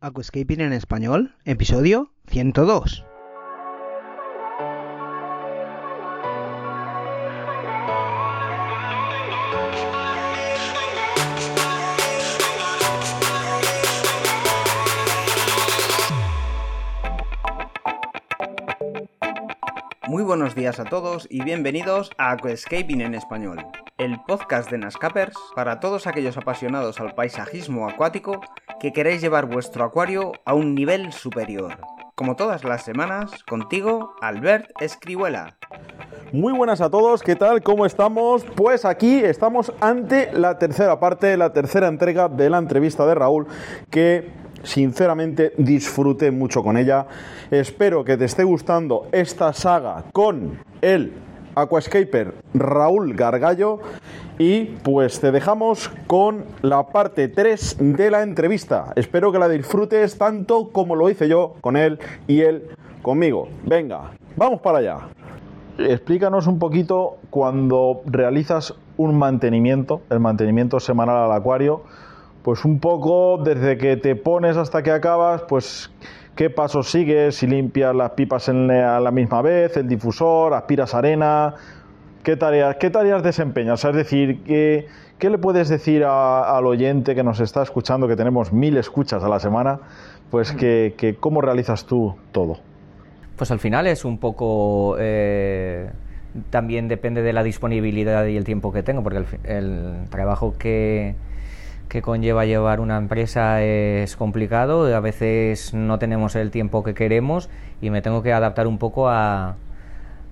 Aquascaping en español, episodio 102. Muy buenos días a todos y bienvenidos a Aquascaping en español, el podcast de Nascapers para todos aquellos apasionados al paisajismo acuático que queréis llevar vuestro acuario a un nivel superior. Como todas las semanas, contigo, Albert Escribuela. Muy buenas a todos, ¿qué tal? ¿Cómo estamos? Pues aquí estamos ante la tercera parte, la tercera entrega de la entrevista de Raúl, que sinceramente disfruté mucho con ella. Espero que te esté gustando esta saga con el aquascaper Raúl Gargallo y pues te dejamos con la parte 3 de la entrevista. Espero que la disfrutes tanto como lo hice yo con él y él conmigo. Venga, vamos para allá. Explícanos un poquito cuando realizas un mantenimiento, el mantenimiento semanal al acuario, pues un poco desde que te pones hasta que acabas, pues qué pasos sigues, si limpias las pipas en, a la misma vez, el difusor, aspiras arena, qué tareas, qué tareas desempeñas, es decir, qué, qué le puedes decir a- al oyente que nos está escuchando, que tenemos mil escuchas a la semana, pues que, que cómo realizas tú todo. Pues al final es un poco... eh, también depende de la disponibilidad y el tiempo que tengo, porque el, el trabajo que, que conlleva llevar una empresa es complicado, a veces no tenemos el tiempo que queremos y me tengo que adaptar un poco a,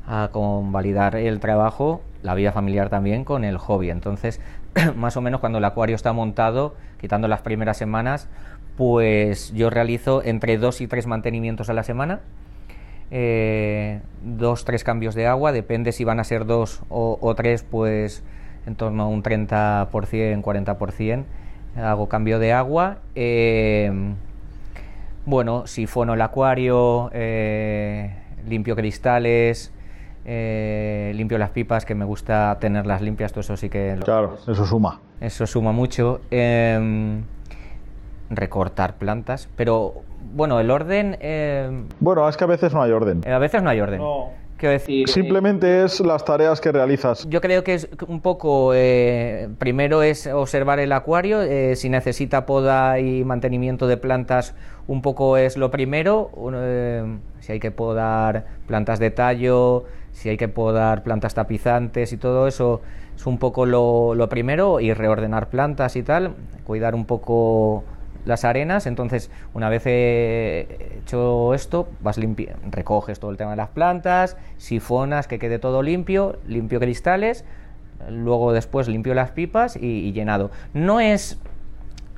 a convalidar el trabajo, la vida familiar también, con el hobby. Entonces, más o menos cuando el acuario está montado, quitando las primeras semanas, pues yo realizo entre dos y tres mantenimientos a la semana eh, dos, tres cambios de agua, depende si van a ser dos o, tres, pues en torno a un 30%, 40% hago cambio de agua. Eh, bueno, sifono el acuario, eh, limpio cristales, eh, limpio las pipas, que me gusta tenerlas limpias, todo eso sí que lo- Claro, eso suma. eso suma mucho. Em, recortar plantas, pero bueno, el orden em, Bueno, es que a veces no hay orden. a veces no hay orden. Quiero decir, Simplemente es las tareas que realizas. yo creo que es un poco, eh, primero es observar el acuario, eh, si necesita poda y mantenimiento de plantas, un poco es lo primero, eh, si hay que podar plantas de tallo, si hay que podar plantas tapizantes y todo eso, es un poco lo, lo primero, y reordenar plantas y tal, cuidar un poco las arenas, entonces una vez he hecho esto, vas recoges todo el tema de las plantas, sifonas, que quede todo limpio, limpio cristales, luego después limpio las pipas y, y llenado. No es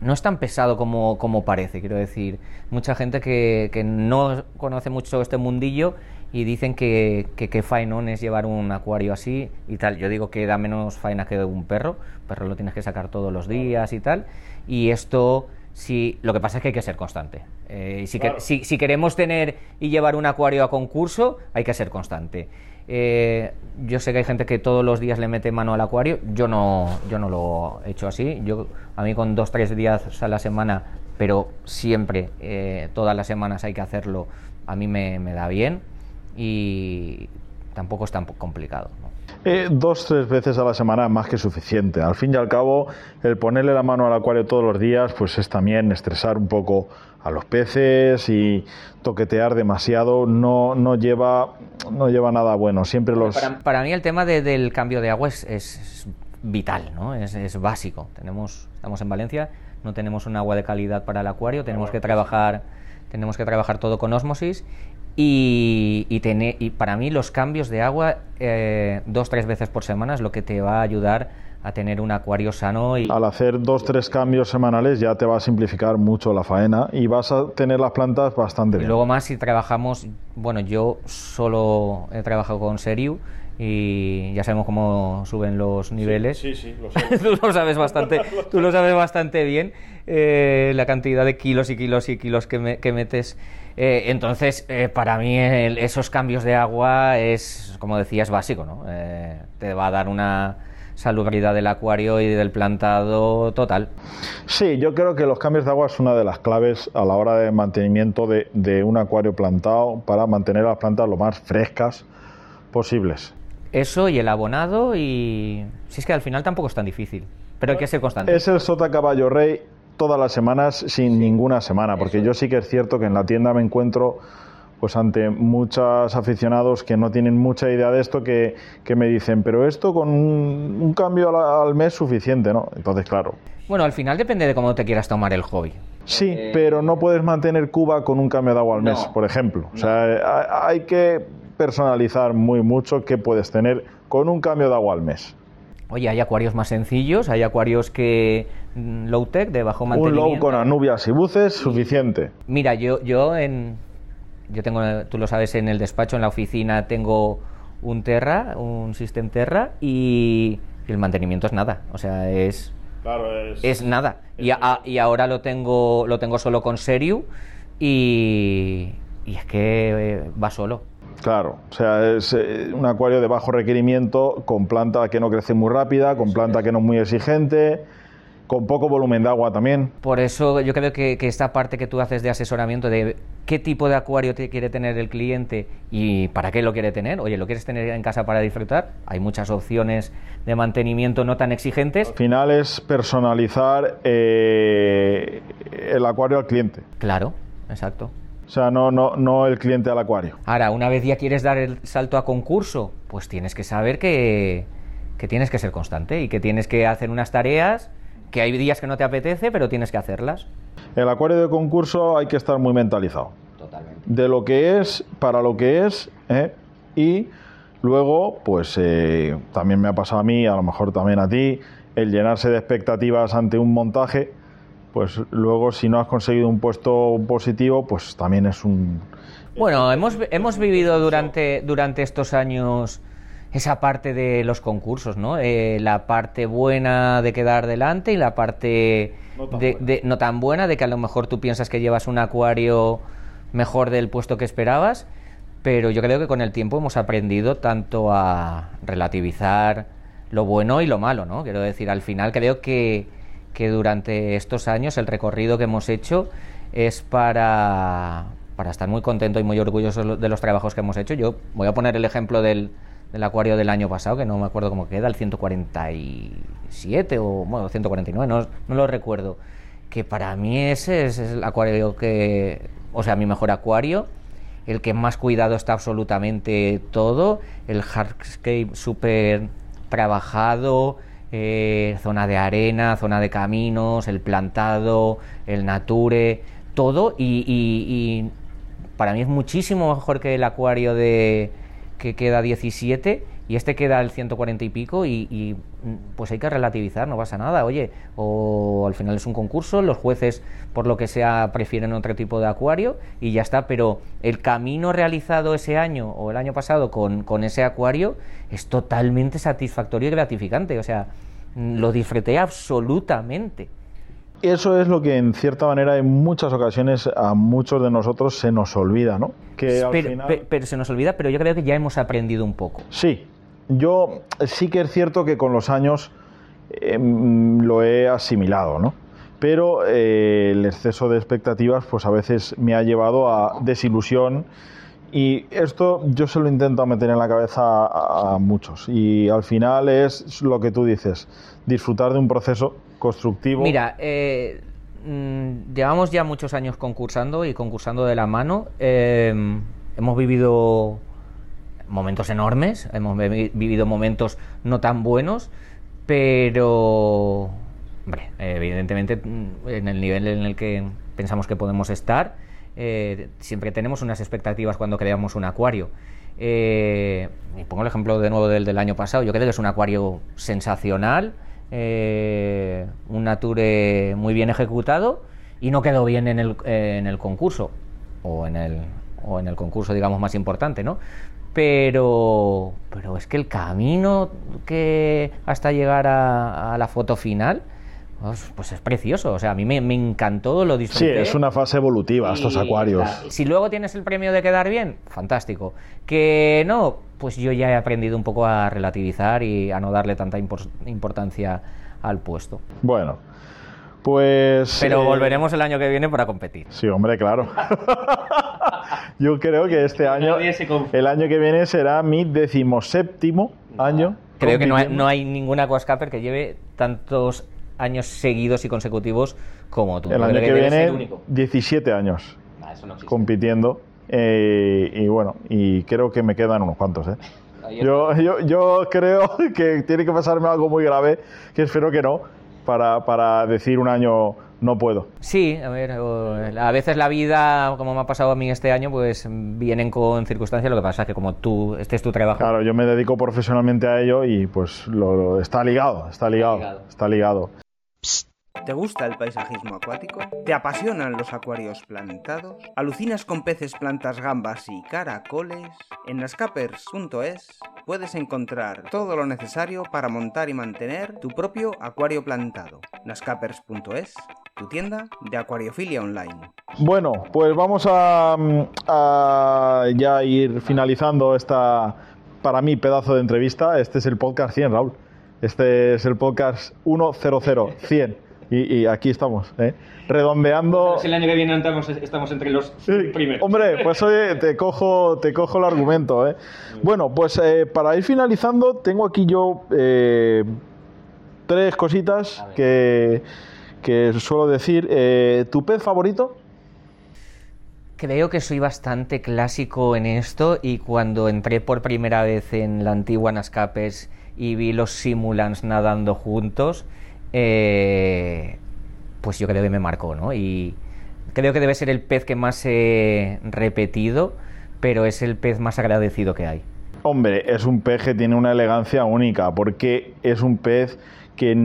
no es tan pesado como, como parece, quiero decir. Mucha gente que, que no conoce mucho este mundillo y dicen que, que, que faenón es llevar un acuario así y tal. Yo digo que da menos faena que un perro. perro lo tienes que sacar todos los días y tal. Y esto, sí, lo que pasa es que hay que ser constante. Eh, si, que- si, si queremos tener y llevar un acuario a concurso, hay que ser constante. Eh, yo sé que hay gente que todos los días le mete mano al acuario. Yo no, yo no lo he hecho así. Yo, a mí con dos, tres días a la semana, pero siempre, eh, todas las semanas hay que hacerlo, a mí me, me da bien y tampoco es tan complicado. ¿no? Eh, dos, tres veces a la semana más que suficiente. Al fin y al cabo, el ponerle la mano al acuario todos los días, pues es también estresar un poco a los peces y toquetear demasiado no, no lleva no lleva nada bueno. Siempre los Para, para mí el tema de- del cambio de agua es vital, ¿no? Es, es básico. Tenemos, estamos en Valencia, no tenemos un agua de calidad para el acuario, tenemos que trabajar, tenemos que trabajar todo con osmosis y, y, tener- y para mí los cambios de agua eh, dos, tres veces por semana es lo que te va a ayudar a tener un acuario sano y al hacer dos, tres cambios semanales ya te va a simplificar mucho la faena y vas a tener las plantas bastante Y bien. luego más si trabajamos, bueno, yo solo he trabajado con Seriu y ya sabemos cómo suben los niveles. Sí, sí, lo sé. tú lo sabes bastante, tú lo sabes bastante bien eh, la cantidad de kilos y kilos y kilos que, me- que metes. Eh, entonces, eh, para mí el- esos cambios de agua es, como decía, es básico, ¿no? Eh, te va a dar una salubridad del acuario y del plantado total. Sí, yo creo que los cambios de agua es una de las claves a la hora de mantenimiento de, de un acuario plantado para mantener las plantas lo más frescas posibles. Eso y el abonado y... Si es que al final tampoco es tan difícil, pero hay que ser constante. Es el sota caballo rey todas las semanas sin ninguna semana, porque yo sí que es cierto que en la tienda me encuentro pues ante muchos aficionados que no tienen mucha idea de esto, que, que me dicen, pero esto con un, un cambio al, al, mes suficiente, ¿no? Entonces, claro. Bueno, al final depende de cómo te quieras tomar el hobby. Sí, eh... pero no puedes mantener Cuba con un cambio de agua al mes, por ejemplo. O sea, hay que personalizar muy mucho qué puedes tener con un cambio de agua al mes. Oye, hay acuarios más sencillos, hay acuarios que mm, low tech, de bajo Un mantenimiento. low con anubias y buces, suficiente. Mira, yo, yo en. Yo tengo, tú lo sabes, en el despacho, en la oficina, tengo un Terra, un System Terra, y el mantenimiento es nada. O sea, es, Claro, es nada. Y, a- y ahora lo tengo, lo tengo solo con Seriu, y, y es que eh, va solo. Claro, o sea, es eh, un acuario de bajo requerimiento, con planta que no crece muy rápida, con planta que no es muy exigente, con poco volumen de agua también. Por eso yo creo que, que esta parte que tú haces de asesoramiento de qué tipo de acuario te quiere tener el cliente y para qué lo quiere tener. Oye, ¿lo quieres tener en casa para disfrutar? Hay muchas opciones de mantenimiento no tan exigentes. Al final es personalizar eh, el acuario al cliente. Claro, exacto. O sea, no, no, no el cliente al acuario. Ahora, una vez ya quieres dar el salto a concurso, pues tienes que saber que, que tienes que ser constante y que tienes que hacer unas tareas que hay días que no te apetece, pero tienes que hacerlas. El acuario de concurso hay que estar muy mentalizado. Totalmente. De lo que es, para lo que es, ¿eh? y luego, pues eh, también me ha pasado a mí, a lo mejor también a ti, el llenarse de expectativas ante un montaje, pues luego si no has conseguido un puesto positivo, pues también es un... Bueno, hemos, hemos vivido durante, durante estos años esa parte de los concursos, ¿no? Eh, la parte buena de quedar delante y la parte No tan de- buena. de- no tan buena de que a lo mejor tú piensas que llevas un acuario mejor del puesto que esperabas, pero yo creo que con el tiempo hemos aprendido tanto a relativizar lo bueno y lo malo, ¿no? Quiero decir, al final creo que, que durante estos años el recorrido que hemos hecho es para, para estar muy contento y muy orgulloso de los trabajos que hemos hecho. Yo voy a poner el ejemplo del, del acuario del año pasado, que no me acuerdo cómo queda, el 147 o bueno, 149, no, no lo recuerdo. Que para mí ese es el acuario que, o sea, mi mejor acuario, el que más cuidado está absolutamente todo, el hardscape súper trabajado, eh, zona de arena, zona de caminos, el plantado, el nature, todo y, para mí es muchísimo mejor que el acuario de que queda 17 y este queda el 140 y pico y, mm, pues hay que relativizar, no pasa nada, oye, o al final es un concurso, los jueces por lo que sea prefieren otro tipo de acuario y ya está, pero el camino realizado ese año o el año pasado con, con ese acuario es totalmente satisfactorio y gratificante, o sea, mm, lo disfruté absolutamente. Eso es lo que en cierta manera en muchas ocasiones a muchos de nosotros se nos olvida, ¿no? Que al Pero, final- pe- pero se nos olvida, pero yo creo que ya hemos aprendido un poco. Sí, yo sí que es cierto que con los años em, lo he asimilado, ¿no? Pero eh, el exceso de expectativas, pues a veces me ha llevado a desilusión y esto yo se lo intento meter en la cabeza a, a muchos y al final es lo que tú dices, disfrutar de un proceso constructivo. Mira, eh, mm, llevamos ya muchos años concursando y concursando de la mano. eh, hemos vivido momentos enormes, hemos vi- vivido momentos no tan buenos, pero, hombre, evidentemente mm, en el nivel en el que pensamos que podemos estar, eh, siempre tenemos unas expectativas cuando creamos un acuario. Eh, y pongo el ejemplo de nuevo del, del año pasado. Yo creo que es un acuario sensacional, eh, un nature muy bien ejecutado y no quedó bien en el, en el concurso o en el, o en el concurso, digamos, más importante, ¿no? Pero, pero es que el camino que hasta llegar a, a la foto final, Pues, pues es precioso, o sea, a mí me, me encantó, lo Sí, disfruté. es una fase evolutiva estos acuarios. Si luego tienes el premio de quedar bien, fantástico. Que no, pues yo ya he aprendido un poco a relativizar y a no darle tanta impor- importancia al puesto. Bueno, pues... Pero eh, volveremos el año que viene para competir. Sí, hombre, claro. Yo creo que este año, el año que viene será mi decimoséptimo año. Creo que no hay, no hay ningún aquascaper que lleve tantos años seguidos y consecutivos como tú. El año que ser viene, único. 17 años Ah, eso no compitiendo. eh, y bueno, y creo que me quedan unos cuantos, ¿eh? Yo, yo, yo creo que tiene que pasarme algo muy grave, que espero que no, para, para decir un año no puedo. Sí, a ver, a veces la vida, como me ha pasado a mí este año, pues vienen con circunstancias. Lo que pasa es que como tú, este es tu trabajo. Claro, yo me dedico profesionalmente a ello y pues lo, lo- está ligado, está ligado, ligado. está ligado. ¿Te gusta el paisajismo acuático? ¿Te apasionan los acuarios plantados? ¿Alucinas con peces, plantas, gambas y caracoles? En nascapers.es puedes encontrar todo lo necesario para montar y mantener tu propio acuario plantado. nascapers.es, tu tienda de acuariofilia online. Bueno, pues vamos a, mm, a ya ir finalizando esta, para mí, pedazo de entrevista. Este es el podcast 100, Raúl. Este es el podcast 100, 100. Y, y aquí estamos, ¿eh? redondeando. el año que viene estamos, entre los Sí, Hombre, pues oye, te cojo, te cojo el argumento. ¿eh? Bueno, pues eh, para ir finalizando, tengo aquí yo eh, tres cositas que, que suelo decir. Eh, ¿Tu pez favorito? Creo que soy bastante clásico en esto y cuando entré por primera vez en la antigua Nascapes y vi los simulans nadando juntos, eh, pues yo creo que me marcó, ¿no? Y creo que debe ser el pez que más he repetido, pero es el pez más agradecido que hay. Hombre, es un pez que tiene una elegancia única, porque es un pez que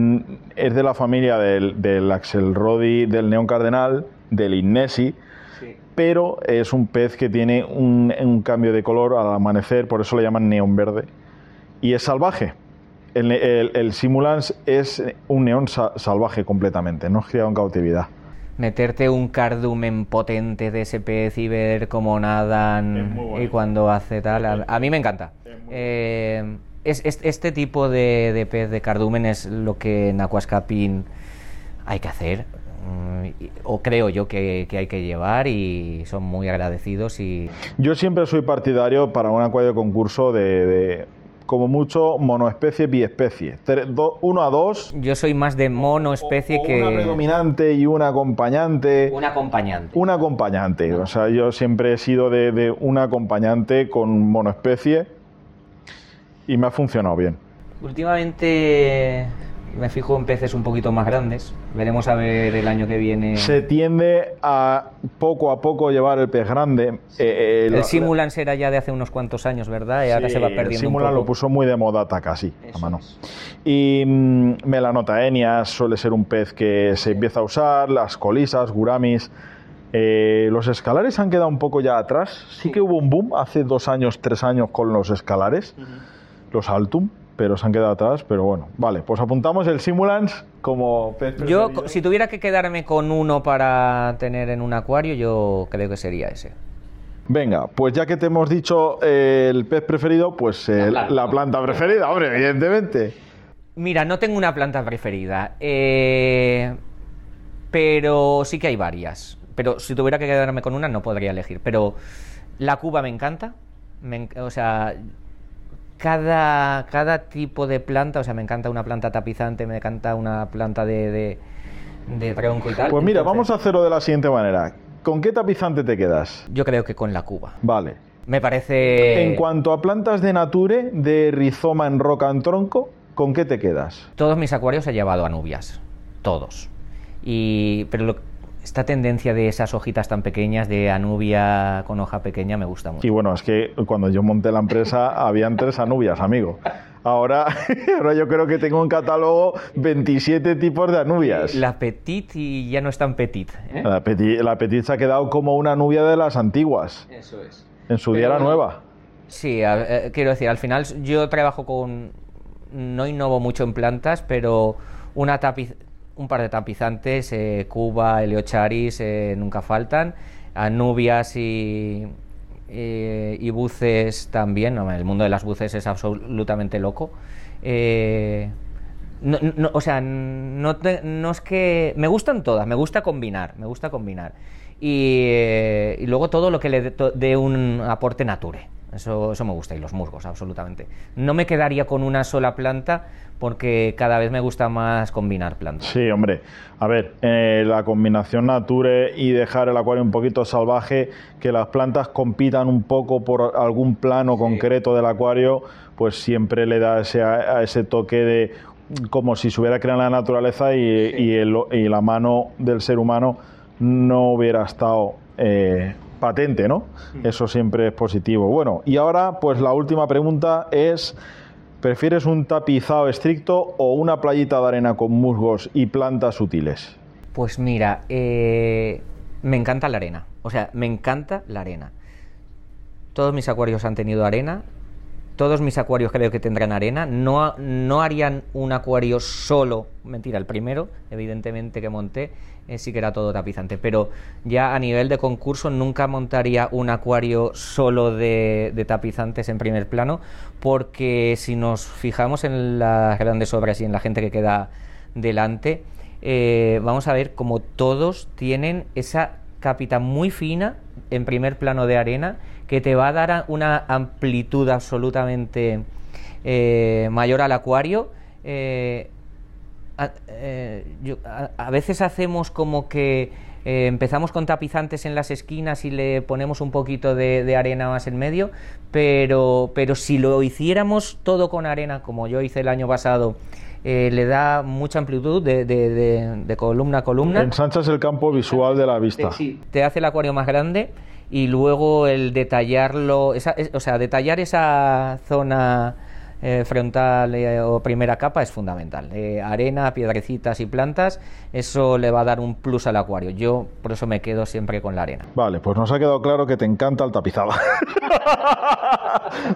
es de la familia del, del Axelrodi, del Neón Cardenal, del Innesi, pero es un pez que tiene un, un cambio de color al amanecer, por eso le llaman neón verde, y es salvaje. El, el, el Simulans es un neón sa- salvaje completamente, no es criado en cautividad. Meterte un cardumen potente de ese pez y ver cómo Es nadan y cuando hace tal, a, a mí me encanta. Eh, es, es- este tipo de, de pez de cardumen es lo que en Aquascaping hay que hacer, mm, o creo yo que, que hay que llevar y son muy agradecidos y Yo siempre soy partidario para un acuario de concurso de, de, como mucho, monoespecie, biespecie. Uno a dos, yo soy más de mono especie o que una predominante y una acompañante. un acompañante. Un acompañante. O sea, yo siempre he sido de, de un acompañante con monoespecie y me ha funcionado bien. Últimamente me fijo en peces un poquito más grandes. Veremos a ver el año que viene. Se tiende a poco a poco llevar el pez grande. Eh, eh, El Simulans era ya de hace unos cuantos años, ¿verdad? Y ahora Sí, se va el perdiendo Simulan un lo puso muy de moda casi a mano. es. Y mm, Melanotaenias suele ser un pez que se empieza a usar, las colisas, guramis. Eh, los escalares han quedado un poco ya atrás. Sí que hubo un boom hace dos años, tres años con los escalares, los Altum, pero se han quedado atrás. Pero bueno, vale, pues apuntamos el Simulans como pez Yo, preferido. si tuviera que quedarme con uno para tener en un acuario, yo creo que sería ese. Venga, pues ya que te hemos dicho eh, el pez preferido, pues eh, la, planta. planta preferida, hombre, evidentemente. Mira, no tengo una planta preferida, eh, pero sí que hay varias. Pero si tuviera que quedarme con una, no podría elegir. Pero la cuba me encanta. me o sea, cada, cada tipo de planta, o sea, me encanta una planta tapizante, me encanta una planta de, de, de tronco y tal. Pues mira, Entonces, vamos a hacerlo de la siguiente manera. ¿Con qué tapizante te quedas? Yo creo que con la cuba. Vale. Me parece... En cuanto a plantas de nature, de rizoma en roca en tronco, ¿con qué te quedas? Todos mis acuarios he llevado anubias, todos. Y, pero lo- esta tendencia de esas hojitas tan pequeñas, de anubia con hoja pequeña, me gusta mucho. Y bueno, es que cuando yo monté la empresa habían tres anubias, amigo. Ahora, ahora yo creo que tengo en catálogo 27 tipos de anubias. La petit y ya no es tan petit. ¿eh? La petit, la petit se ha quedado como una nubia de las antiguas. Eso es. En su día era Pero- nueva. Sí, a- eh, quiero decir, al final yo trabajo con... No innovo mucho en plantas, pero una tapiz... un par de tapizantes, eh, Cuba, Heliocharis, eh, nunca faltan, Anubias y, eh, y buces también, el mundo de las buces es absolutamente loco. o sea, no, no, es que... Me gustan todas, me gusta combinar, me gusta combinar. Y, luego todo lo que le dé un aporte nature. Eso, eso me gusta, y los musgos, absolutamente. No me quedaría con una sola planta porque cada vez me gusta más combinar plantas. Sí, hombre. A ver, eh, la combinación nature y dejar el acuario un poquito salvaje, que las plantas compitan un poco por algún plano concreto del acuario, pues siempre le da ese, a ese toque de como si se hubiera creado la naturaleza y, y, la mano del ser humano no hubiera estado eh, patente, ¿no? Eso siempre es positivo. Bueno, y ahora pues la última pregunta es, ¿prefieres un tapizado estricto o una playita de arena con musgos y plantas útiles? Pues mira, eh, me encanta la arena, o sea, me encanta la arena. Todos mis acuarios han tenido arena, todos mis acuarios creo que tendrán arena. No, no harían un acuario solo, mentira, el primero, evidentemente que monté, eh, sí que era todo tapizante. Pero ya a nivel de concurso nunca montaría un acuario solo de, tapizantes en primer plano, porque si nos fijamos en las grandes obras y en la gente que queda delante, eh, vamos a ver como todos tienen esa capita muy fina en primer plano de arena que te va a dar una amplitud absolutamente eh, mayor al acuario. Eh, eh, a, veces hacemos como que empezamos con tapizantes en las esquinas y le ponemos un poquito de, arena más en medio, pero, pero si lo hiciéramos todo con arena, como yo hice el año pasado, le da mucha amplitud de, columna a columna. Ensanchas el campo visual de la vista. Sí, te hace el acuario más grande y luego el detallarlo, o sea, detallar esa zona eh, frontal eh, o primera capa es fundamental. Eh, arena, piedrecitas y plantas, eso le va a dar un plus al acuario. Yo por eso me quedo siempre con la arena. Vale, pues nos ha quedado claro que te encanta el tapizado.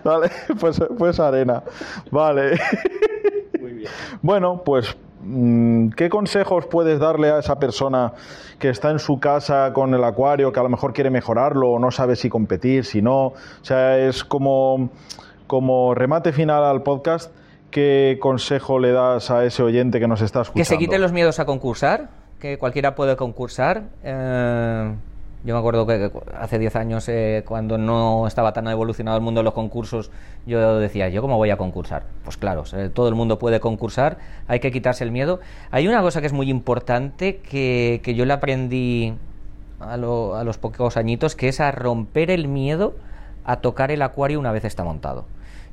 vale, pues, pues arena. Vale. Muy bien. Bueno, pues ¿Qué consejos puedes darle a esa persona que está en su casa con el acuario, que a lo mejor quiere mejorarlo o no sabe si competir, si no? O sea, es como, como remate final al podcast. ¿Qué consejo le das a ese oyente que nos está escuchando? Que se quiten los miedos a concursar, que cualquiera puede concursar. Eh, yo me acuerdo que hace 10 años, eh, cuando no estaba tan evolucionado el mundo de los concursos, yo decía, ¿yo cómo voy a concursar? Pues claro, todo el mundo puede concursar, hay que quitarse el miedo. Hay una cosa que es muy importante que, que yo le aprendí a, a los pocos añitos, que es a romper el miedo a tocar el acuario una vez está montado.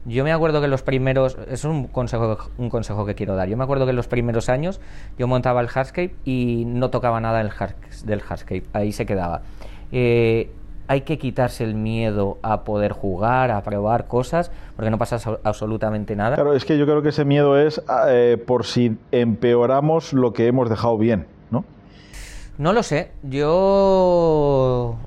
Yo me acuerdo que los primeros, es un consejo, un consejo que quiero dar, yo me acuerdo que en los primeros años yo montaba el hardscape y no tocaba nada del hardscape, ahí se quedaba. Eh, hay que quitarse el miedo a poder jugar, a probar cosas, porque no pasa absolutamente nada. Claro, es que yo creo que ese miedo es eh, por si empeoramos lo que hemos dejado bien, ¿no? No lo sé, yo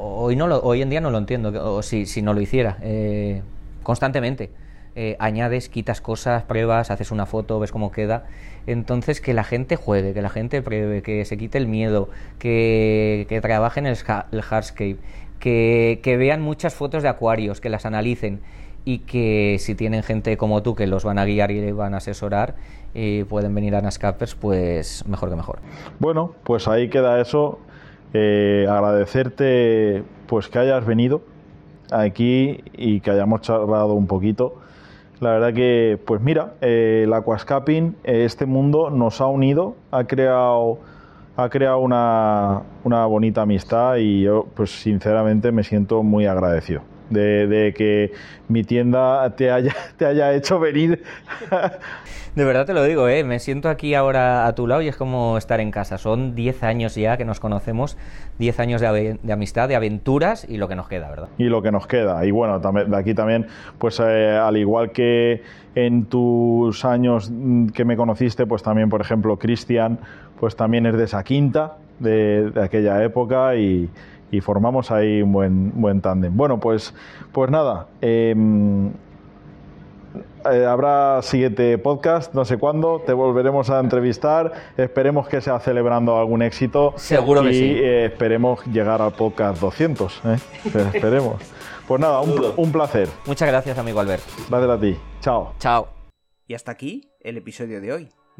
hoy, no hoy en día no lo entiendo, o si, si no lo hiciera. Eh, constantemente. Eh, añades, quitas cosas, pruebas, haces una foto, ves cómo queda. Entonces, que la gente juegue, que la gente pruebe, que se quite el miedo, que, que trabajen el, hardscape, que, que, vean muchas fotos de acuarios, que las analicen y que si tienen gente como tú que los van a guiar y van a asesorar y pueden venir a Nascapers, pues mejor que mejor. Bueno, pues ahí queda eso. Eh, agradecerte pues que hayas venido aquí y que hayamos charlado un poquito. La verdad que, pues mira, eh, el aquascaping, eh, este mundo nos ha unido, ha creado, ha creado una, una bonita amistad y yo, pues sinceramente, me siento muy agradecido de, que mi tienda te haya, te haya hecho venir. De verdad te lo digo, ¿eh? me siento aquí ahora a tu lado y es como estar en casa. Son 10 años ya que nos conocemos, 10 años de, amistad, de aventuras y lo que nos queda, ¿verdad? Y lo que nos queda. Y bueno, de aquí también, pues eh, al igual que en tus años que me conociste, pues también, por ejemplo, Cristian, pues también es de esa quinta, de, de aquella época y, y formamos ahí un buen, buen tándem. Bueno, pues, pues nada, em, eh, habrá siguiente podcast, no sé cuándo, te volveremos a entrevistar, esperemos que sea celebrando algún éxito. Seguro que y, sí. eh, esperemos llegar al podcast 200, ¿eh? esperemos. Pues nada, un, un placer. Muchas gracias, amigo Albert. Gracias a ti. Chao. Chao. Y hasta aquí el episodio de hoy.